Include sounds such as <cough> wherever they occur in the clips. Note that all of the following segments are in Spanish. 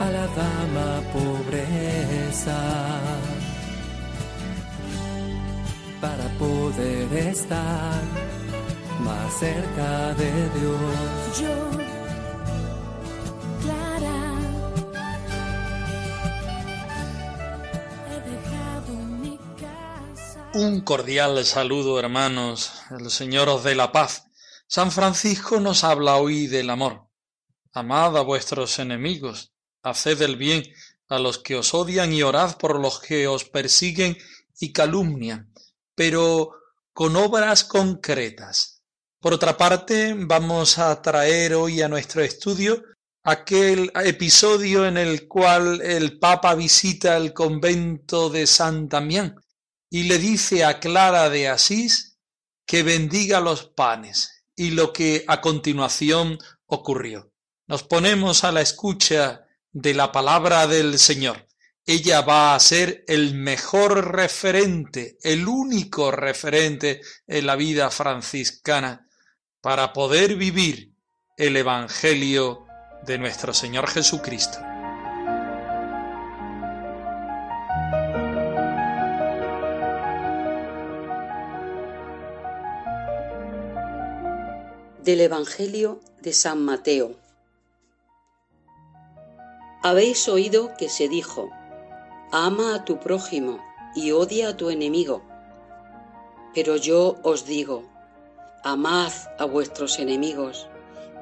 A la dama pobreza para poder estar más cerca de Dios. Yo, Clara, he dejado mi casa. Un cordial saludo, hermanos. El Señor os dé la paz. San Francisco nos habla hoy del amor. Amad a vuestros enemigos, haced el bien a los que os odian y orad por los que os persiguen y calumnian, pero con obras concretas. Por otra parte, vamos a traer hoy a nuestro estudio aquel episodio en el cual el Papa visita el convento de San Damián y le dice a Clara de Asís que bendiga los panes y lo que a continuación ocurrió. Nos ponemos a la escucha de la palabra del Señor. Ella va a ser el mejor referente, el único referente en la vida franciscana para poder vivir el Evangelio de nuestro Señor Jesucristo. Del Evangelio de San Mateo. Habéis oído que se dijo, ama a tu prójimo y odia a tu enemigo. Pero yo os digo, amad a vuestros enemigos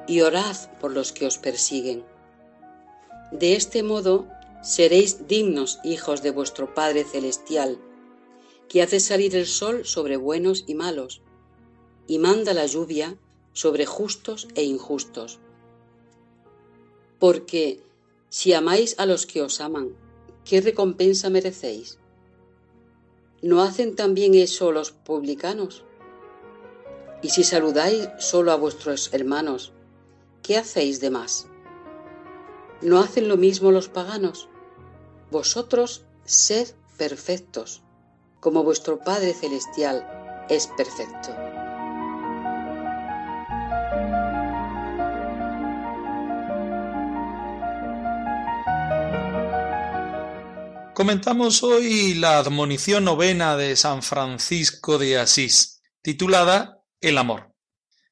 y orad por los que os persiguen. De este modo seréis dignos hijos de vuestro Padre Celestial, que hace salir el sol sobre buenos y malos, y manda la lluvia sobre justos e injustos. Porque si amáis a los que os aman, ¿qué recompensa merecéis? ¿No hacen también eso los publicanos? Y si saludáis solo a vuestros hermanos, ¿qué hacéis de más? ¿No hacen lo mismo los paganos? Vosotros sed perfectos, como vuestro Padre Celestial es perfecto. Comentamos hoy la admonición novena de San Francisco de Asís, titulada El amor.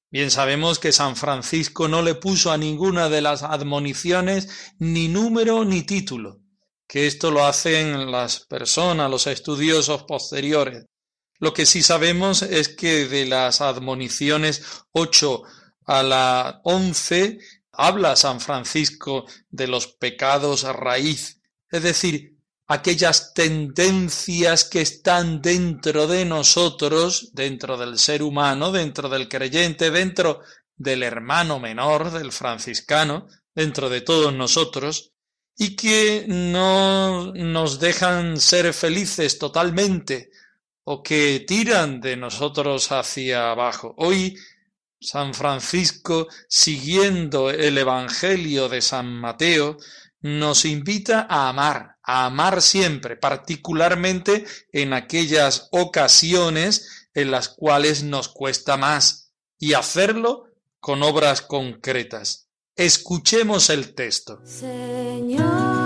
Bien sabemos que San Francisco no le puso a ninguna de las admoniciones ni número ni título, que esto lo hacen las personas, los estudiosos posteriores. Lo que sí sabemos es que de las admoniciones 8 a la 11 habla San Francisco de los pecados a raíz, es decir, aquellas tendencias que están dentro de nosotros, dentro del ser humano, dentro del creyente, dentro del hermano menor, del franciscano, dentro de todos nosotros, y que no nos dejan ser felices totalmente o que tiran de nosotros hacia abajo. Hoy San Francisco, siguiendo el Evangelio de San Mateo, nos invita a amar, a amar siempre, particularmente en aquellas ocasiones en las cuales nos cuesta más, y hacerlo con obras concretas. Escuchemos el texto. Señor,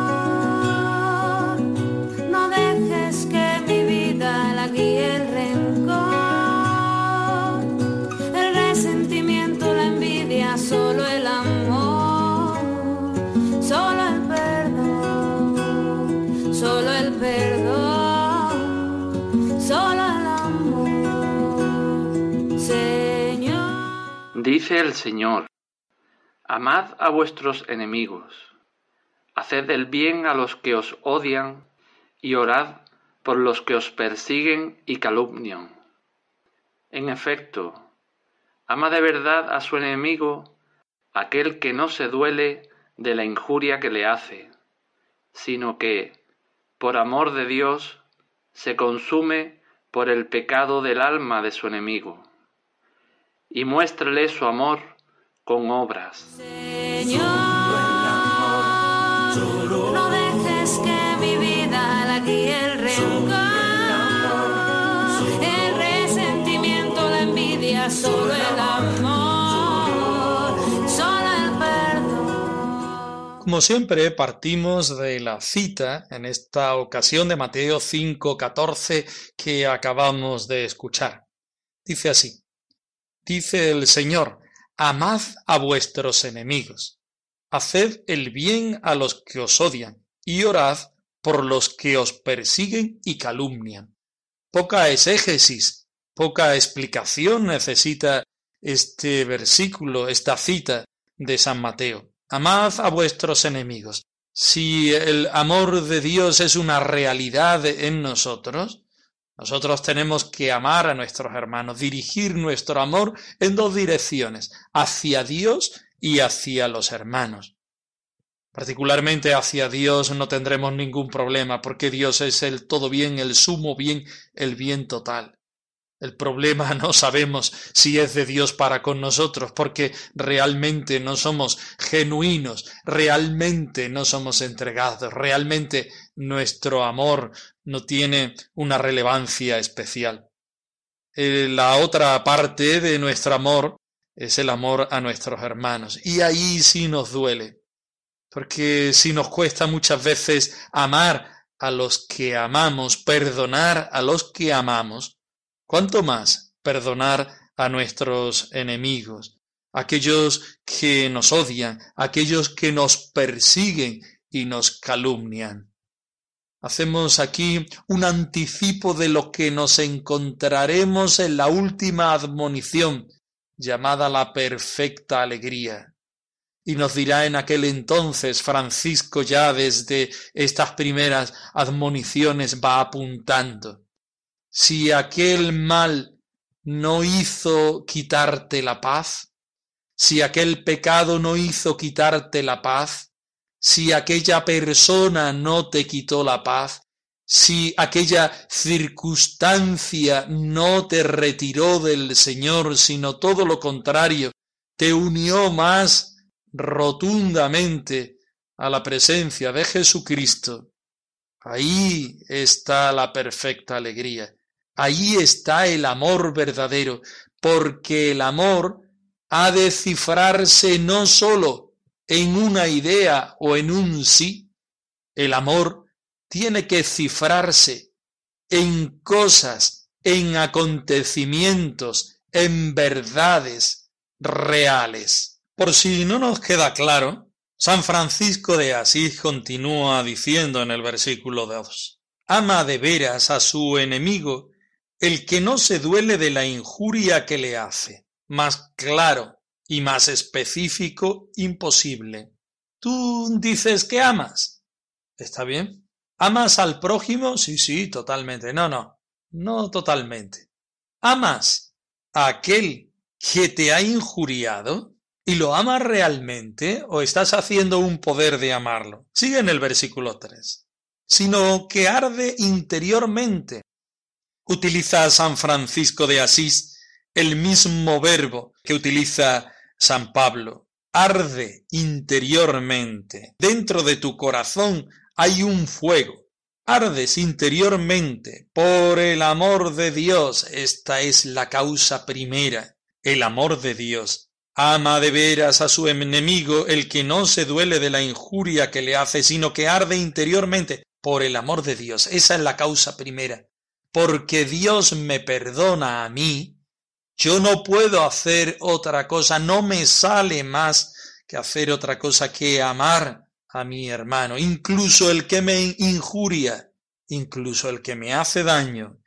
Dice el Señor, Amad a vuestros enemigos, haced el bien a los que os odian y orad por los que os persiguen y calumnian. En efecto, ama de verdad a su enemigo aquel que no se duele de la injuria que le hace, sino que, por amor de Dios, se consume por el pecado del alma de su enemigo, y muéstrele su amor con obras. Señor, no dejes que mi vida la guíe el rencor, el resentimiento, la envidia, solo el amor, solo el perdón. Como siempre, partimos de la cita, en esta ocasión de Mateo 5:14, que acabamos de escuchar. Dice así, dice el Señor, amad a vuestros enemigos, haced el bien a los que os odian, y orad por los que os persiguen y calumnian. Poca exégesis, poca explicación necesita este versículo, esta cita de San Mateo. Amad a vuestros enemigos. Si el amor de Dios es una realidad en nosotros, nosotros tenemos que amar a nuestros hermanos, dirigir nuestro amor en dos direcciones, hacia Dios y hacia los hermanos. Particularmente hacia Dios no tendremos ningún problema, porque Dios es el todo bien, el sumo bien, el bien total. El problema <laughs> no sabemos si es de Dios para con nosotros, porque realmente no somos genuinos, realmente no somos entregados, realmente nuestro amor no tiene una relevancia especial. Eh, la otra parte de nuestro amor es el amor a nuestros hermanos, y ahí sí nos duele, porque si nos cuesta muchas veces amar a los que amamos, perdonar a los que amamos, ¿Cuánto más perdonar a nuestros enemigos, aquellos que nos odian, aquellos que nos persiguen y nos calumnian? Hacemos aquí un anticipo de lo que nos encontraremos en la última admonición, llamada la perfecta alegría. Y nos dirá en aquel entonces Francisco ya desde estas primeras admoniciones va apuntando si aquel mal no hizo quitarte la paz, si aquel pecado no hizo quitarte la paz, si aquella persona no te quitó la paz, si aquella circunstancia no te retiró del Señor, sino todo lo contrario, te unió más rotundamente a la presencia de Jesucristo, ahí está la perfecta alegría. Allí está el amor verdadero, porque el amor ha de cifrarse no sólo en una idea o en un sí, el amor tiene que cifrarse en cosas, en acontecimientos, en verdades reales. Por si no nos queda claro, San Francisco de Asís continúa diciendo en el versículo 2, ama de veras a su enemigo el que no se duele de la injuria que le hace. Más claro y más específico imposible. Tú dices que amas. ¿Está bien? ¿Amas al prójimo? Sí, sí, totalmente. No, no, no totalmente. ¿Amas a aquel que te ha injuriado? ¿Y lo amas realmente o estás haciendo un poder de amarlo? Sigue en el versículo 3. Sino que arde interiormente utiliza San Francisco de Asís el mismo verbo que utiliza San Pablo. Arde interiormente. Dentro de tu corazón hay un fuego. Ardes interiormente por el amor de Dios. Esta es la causa primera, el amor de Dios. Ama de veras a su enemigo el que no se duele de la injuria que le hace, sino que arde interiormente por el amor de Dios. Esa es la causa primera porque Dios me perdona a mí, yo no puedo hacer otra cosa, no me sale más que hacer otra cosa que amar a mi hermano, incluso el que me injuria, incluso el que me hace daño,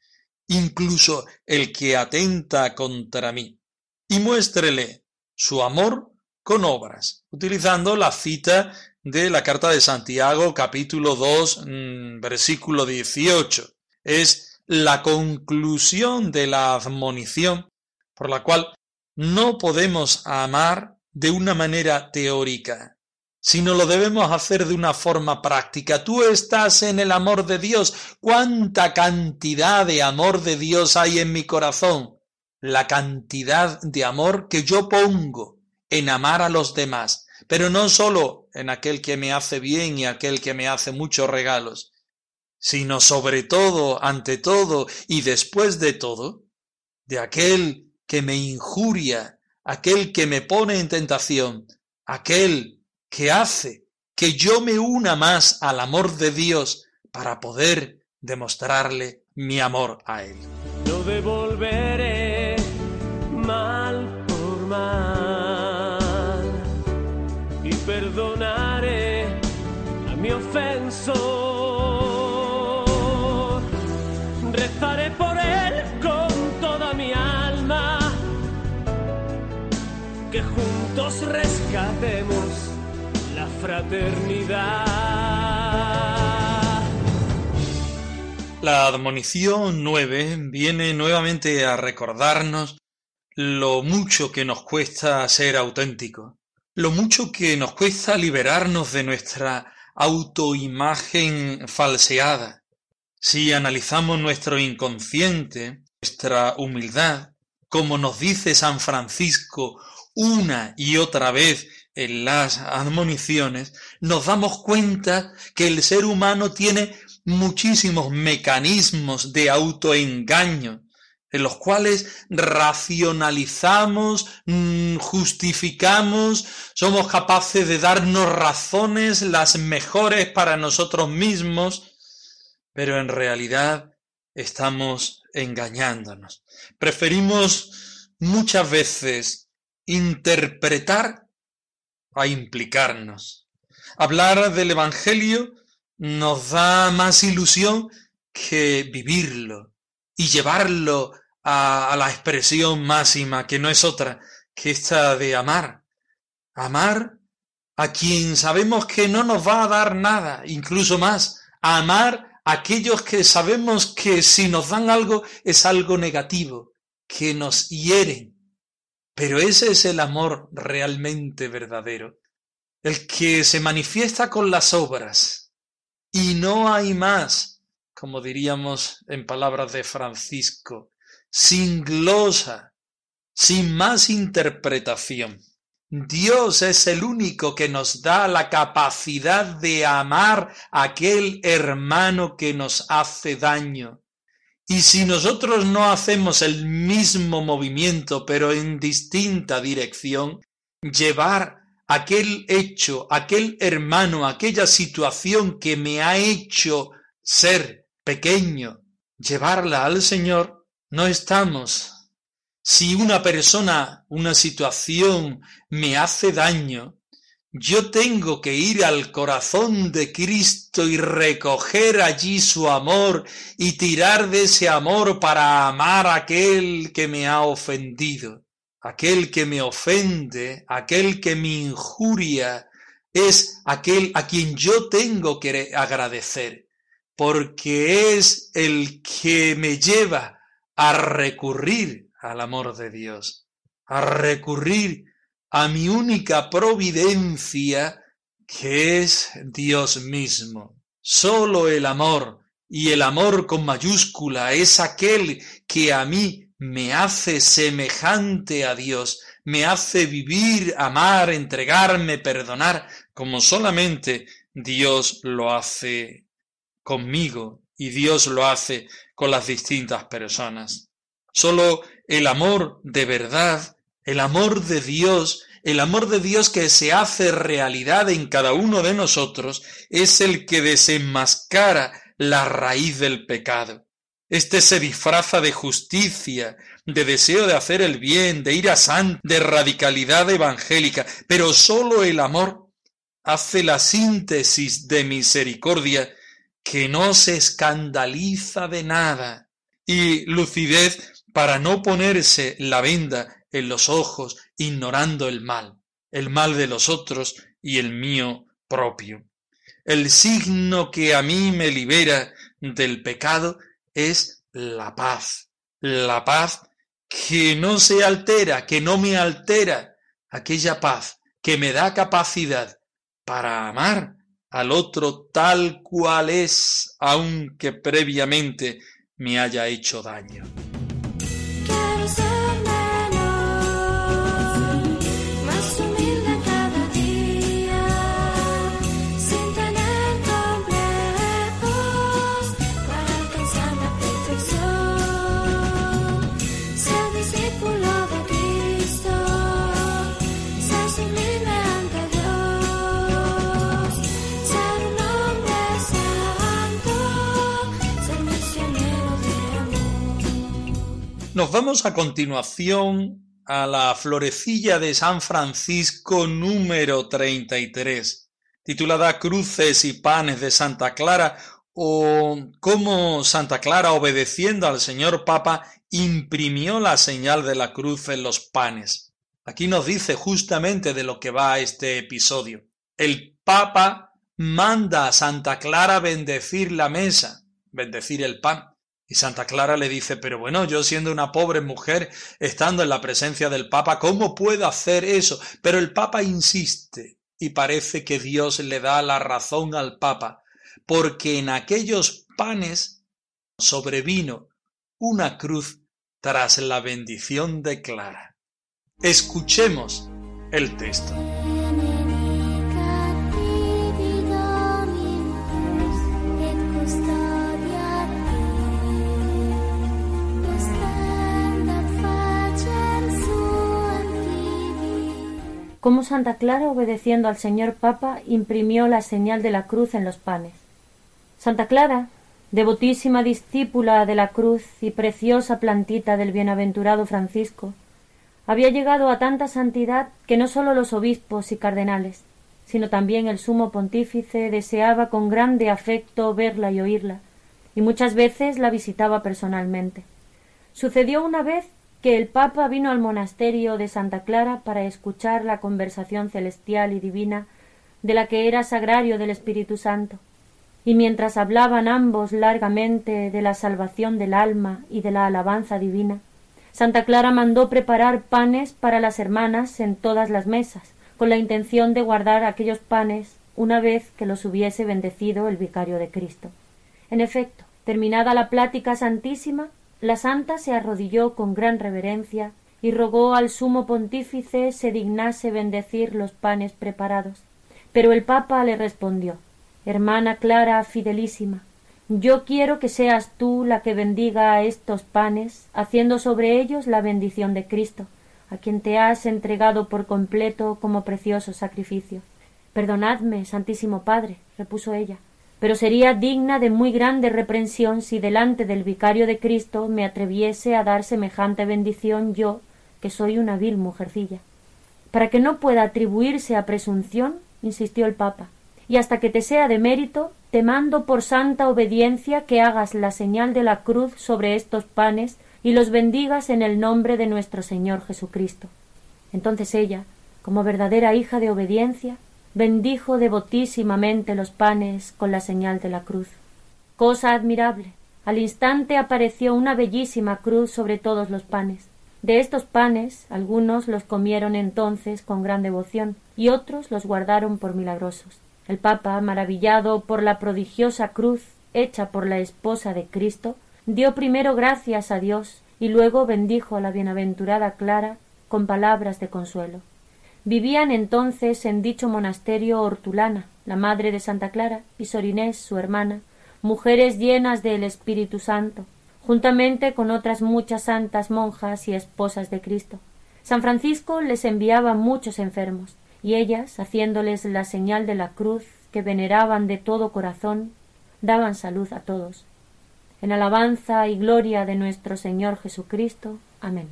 incluso el que atenta contra mí. Y muéstrele su amor con obras, utilizando la cita de la carta de Santiago capítulo 2 mm, versículo 18. Es la conclusión de la admonición por la cual no podemos amar de una manera teórica, sino lo debemos hacer de una forma práctica. Tú estás en el amor de Dios. ¿Cuánta cantidad de amor de Dios hay en mi corazón? La cantidad de amor que yo pongo en amar a los demás, pero no solo en aquel que me hace bien y aquel que me hace muchos regalos, sino sobre todo, ante todo y después de todo, de aquel que me injuria, aquel que me pone en tentación, aquel que hace que yo me una más al amor de Dios para poder demostrarle mi amor a Él. Rescatemos la fraternidad. La admonición 9 viene nuevamente a recordarnos lo mucho que nos cuesta ser auténticos, lo mucho que nos cuesta liberarnos de nuestra autoimagen falseada. Si analizamos nuestro inconsciente, nuestra humildad, como nos dice San Francisco una y otra vez en las admoniciones, nos damos cuenta que el ser humano tiene muchísimos mecanismos de autoengaño, en los cuales racionalizamos, mm, justificamos, somos capaces de darnos razones las mejores para nosotros mismos, pero en realidad estamos engañándonos. Preferimos muchas veces interpretar a implicarnos. Hablar del Evangelio nos da más ilusión que vivirlo y llevarlo a, la expresión máxima, que no es otra que esta de amar. Amar a quien sabemos que no nos va a dar nada, incluso más. Amar a aquellos que sabemos que si nos dan algo es algo negativo, que nos hieren. Pero ese es el amor realmente verdadero, el que se manifiesta con las obras. Y no hay más, como diríamos en palabras de Francisco, sin glosa, sin más interpretación. Dios es el único que nos da la capacidad de amar a aquel hermano que nos hace daño, y si nosotros no hacemos el mismo movimiento, pero en distinta dirección, llevar aquel hecho, aquel hermano, aquella situación que me ha hecho ser pequeño, llevarla al Señor, no estamos. Si una persona, una situación me hace daño, yo tengo que ir al corazón de Cristo y recoger allí su amor y tirar de ese amor para amar a aquel que me ha ofendido. Aquel que me ofende, aquel que me injuria, es aquel a quien yo tengo que agradecer, porque es el que me lleva a recurrir al amor de Dios, a recurrir a mi única providencia, que es Dios mismo. Solo el amor, y el amor con mayúscula, es aquel que a mí me hace semejante a Dios, me hace vivir, amar, entregarme, perdonar, como solamente Dios lo hace conmigo y Dios lo hace con las distintas personas. Solo el amor de verdad el amor de Dios, el amor de Dios que se hace realidad en cada uno de nosotros, es el que desenmascara la raíz del pecado. Este se disfraza de justicia, de deseo de hacer el bien, de ir a san, de radicalidad evangélica, pero sólo el amor hace la síntesis de misericordia que no se escandaliza de nada y lucidez para no ponerse la venda en los ojos, ignorando el mal, el mal de los otros y el mío propio. El signo que a mí me libera del pecado es la paz, la paz que no se altera, que no me altera, aquella paz que me da capacidad para amar al otro tal cual es, aunque previamente me haya hecho daño. Vamos a continuación a la florecilla de San Francisco número 33, titulada Cruces y Panes de Santa Clara, o cómo Santa Clara, obedeciendo al señor Papa, imprimió la señal de la cruz en los panes. Aquí nos dice justamente de lo que va este episodio. El Papa manda a Santa Clara bendecir la mesa, bendecir el pan. Y Santa Clara le dice, pero bueno, yo siendo una pobre mujer, estando en la presencia del Papa, ¿cómo puedo hacer eso? Pero el Papa insiste y parece que Dios le da la razón al Papa, porque en aquellos panes sobrevino una cruz tras la bendición de Clara. Escuchemos el texto. Cómo Santa Clara, obedeciendo al señor Papa, imprimió la señal de la cruz en los panes. Santa Clara, devotísima discípula de la cruz y preciosa plantita del bienaventurado Francisco, había llegado a tanta santidad que no sólo los obispos y cardenales, sino también el sumo pontífice deseaba con grande afecto verla y oírla, y muchas veces la visitaba personalmente. Sucedió una vez que el Papa vino al monasterio de Santa Clara para escuchar la conversación celestial y divina de la que era sagrario del Espíritu Santo, y mientras hablaban ambos largamente de la salvación del alma y de la alabanza divina, Santa Clara mandó preparar panes para las hermanas en todas las mesas, con la intención de guardar aquellos panes una vez que los hubiese bendecido el vicario de Cristo. En efecto, terminada la plática santísima, la santa se arrodilló con gran reverencia y rogó al sumo pontífice se dignase bendecir los panes preparados. Pero el papa le respondió Hermana Clara fidelísima, yo quiero que seas tú la que bendiga a estos panes, haciendo sobre ellos la bendición de Cristo, a quien te has entregado por completo como precioso sacrificio. Perdonadme, Santísimo Padre, repuso ella, pero sería digna de muy grande reprensión si delante del vicario de Cristo me atreviese a dar semejante bendición yo, que soy una vil mujercilla. Para que no pueda atribuirse a presunción, insistió el Papa, y hasta que te sea de mérito, te mando por santa obediencia que hagas la señal de la cruz sobre estos panes y los bendigas en el nombre de nuestro Señor Jesucristo. Entonces ella, como verdadera hija de obediencia, bendijo devotísimamente los panes con la señal de la cruz. Cosa admirable. Al instante apareció una bellísima cruz sobre todos los panes. De estos panes algunos los comieron entonces con gran devoción y otros los guardaron por milagrosos. El Papa, maravillado por la prodigiosa cruz hecha por la esposa de Cristo, dio primero gracias a Dios y luego bendijo a la bienaventurada Clara con palabras de consuelo. Vivían entonces en dicho monasterio Hortulana, la madre de Santa Clara, y Sorinés, su hermana, mujeres llenas del Espíritu Santo, juntamente con otras muchas santas monjas y esposas de Cristo. San Francisco les enviaba muchos enfermos, y ellas, haciéndoles la señal de la cruz que veneraban de todo corazón, daban salud a todos. En alabanza y gloria de nuestro Señor Jesucristo. Amén.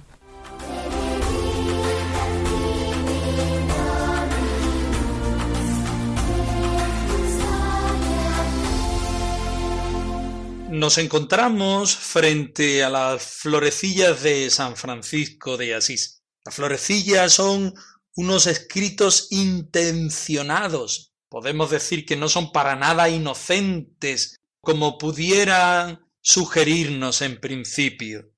Nos encontramos frente a las florecillas de San Francisco de Asís. Las florecillas son unos escritos intencionados. Podemos decir que no son para nada inocentes, como pudieran sugerirnos en principio.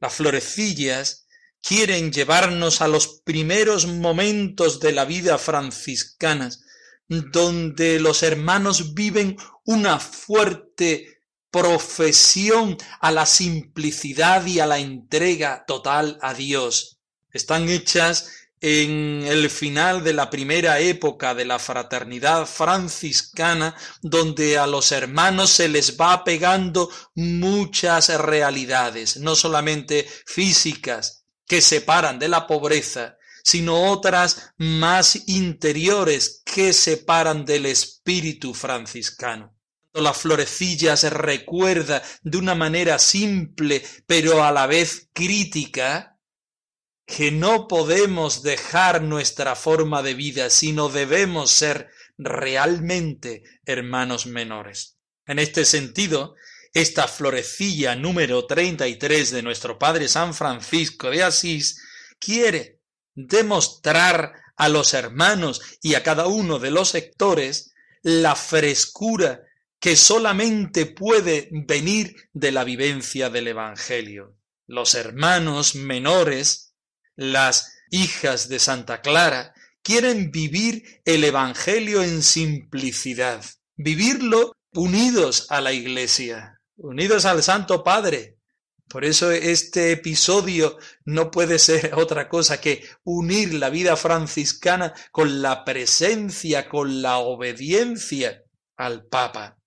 Las florecillas quieren llevarnos a los primeros momentos de la vida franciscanas, donde los hermanos viven una fuerte profesión a la simplicidad y a la entrega total a Dios. Están hechas en el final de la primera época de la fraternidad franciscana, donde a los hermanos se les va pegando muchas realidades, no solamente físicas, que separan de la pobreza, sino otras más interiores que separan del espíritu franciscano. La florecilla se recuerda de una manera simple, pero a la vez crítica, que no podemos dejar nuestra forma de vida, sino debemos ser realmente hermanos menores. En este sentido, esta florecilla número 33 de nuestro Padre San Francisco de Asís quiere demostrar a los hermanos y a cada uno de los sectores la frescura que solamente puede venir de la vivencia del Evangelio. Los hermanos menores las hijas de Santa Clara quieren vivir el Evangelio en simplicidad, vivirlo unidos a la Iglesia, unidos al Santo Padre. Por eso este episodio no puede ser <laughs> otra cosa que unir la vida franciscana con la presencia, con la obediencia al Papa.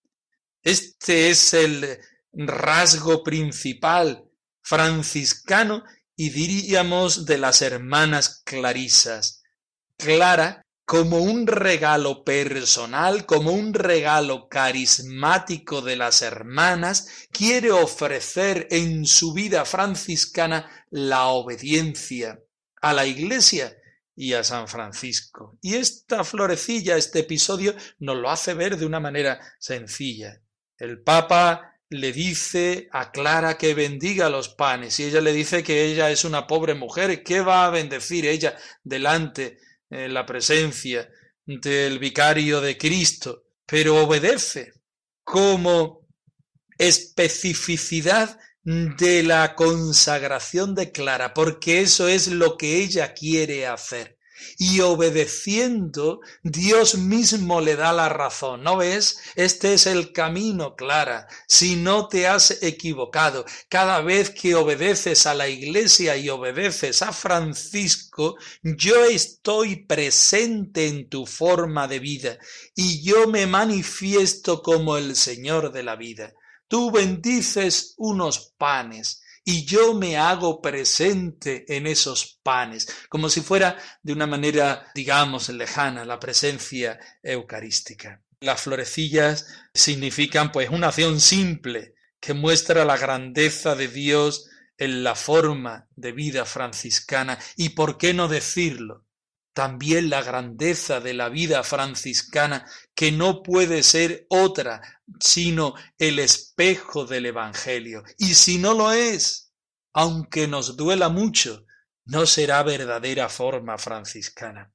Este es el rasgo principal franciscano y diríamos de las hermanas clarisas. Clara como un regalo personal, como un regalo carismático de las hermanas, quiere ofrecer en su vida franciscana la obediencia a la Iglesia y a San Francisco. Y esta florecilla, este episodio, nos lo hace ver de una manera sencilla. El Papa le dice a Clara que bendiga los panes y ella le dice que ella es una pobre mujer, ¿qué va a bendecir ella delante en la presencia del vicario de Cristo? Pero obedece como especificidad de la consagración de Clara, porque eso es lo que ella quiere hacer y obedeciendo, Dios mismo le da la razón. ¿No ves? Este es el camino, Clara. Si no te has equivocado, cada vez que obedeces a la iglesia y obedeces a Francisco, yo estoy presente en tu forma de vida y yo me manifiesto como el Señor de la vida. Tú bendices unos panes, y yo me hago presente en esos panes, como si fuera de una manera, digamos, lejana la presencia eucarística. Las florecillas significan pues una acción simple que muestra la grandeza de Dios en la forma de vida franciscana y por qué no decirlo, también la grandeza de la vida franciscana, que no puede ser otra sino el espejo del Evangelio. Y si no lo es, aunque nos duela mucho, no será verdadera forma franciscana.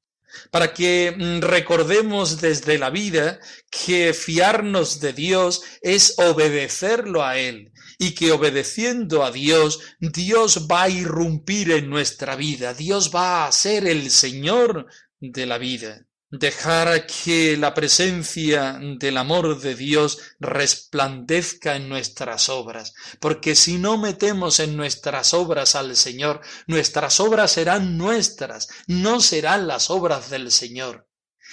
Para que mm, recordemos desde la vida que fiarnos de Dios es obedecerlo a Él y que obedeciendo a Dios, Dios va a irrumpir en nuestra vida, Dios va a ser el Señor de la vida. Dejar que la presencia del amor de Dios resplandezca en nuestras obras, porque si no metemos en nuestras obras al Señor, nuestras obras serán nuestras, no serán las obras del Señor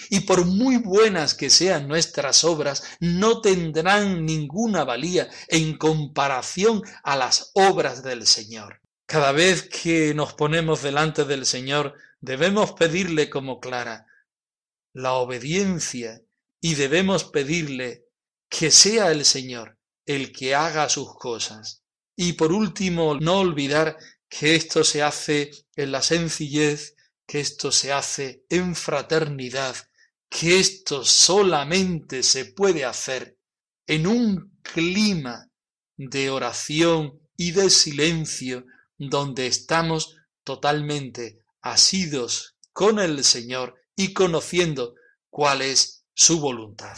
y por muy buenas que sean nuestras obras, no tendrán ninguna valía en comparación a las obras del Señor. Cada vez que nos ponemos delante del Señor, debemos pedirle como Clara la obediencia y debemos pedirle que sea el Señor el que haga sus cosas. Y por último, no olvidar que esto se hace en la sencillez, que esto se hace en fraternidad, que esto solamente se puede hacer en un clima de oración y de silencio donde estamos totalmente asidos con el Señor y conociendo cuál es su voluntad.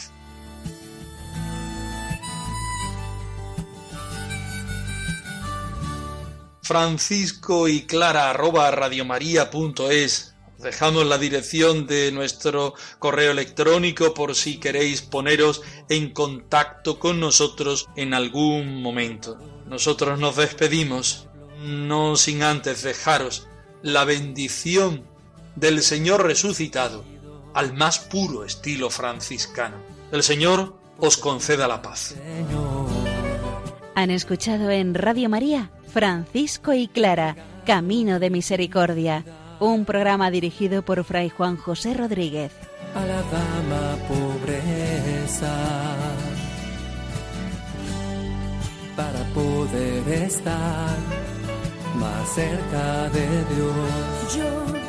Francisco y Clara arroba radiomaria.es Dejamos la dirección de nuestro correo electrónico por si queréis poneros en contacto con nosotros en algún momento. Nosotros nos despedimos, no sin antes dejaros la bendición del Señor resucitado al más puro estilo franciscano. El Señor os conceda la paz. Han escuchado en Radio María Francisco y Clara, Camino de Misericordia, un programa dirigido por Fray Juan José Rodríguez. A la dama pobreza para poder estar más cerca de Dios.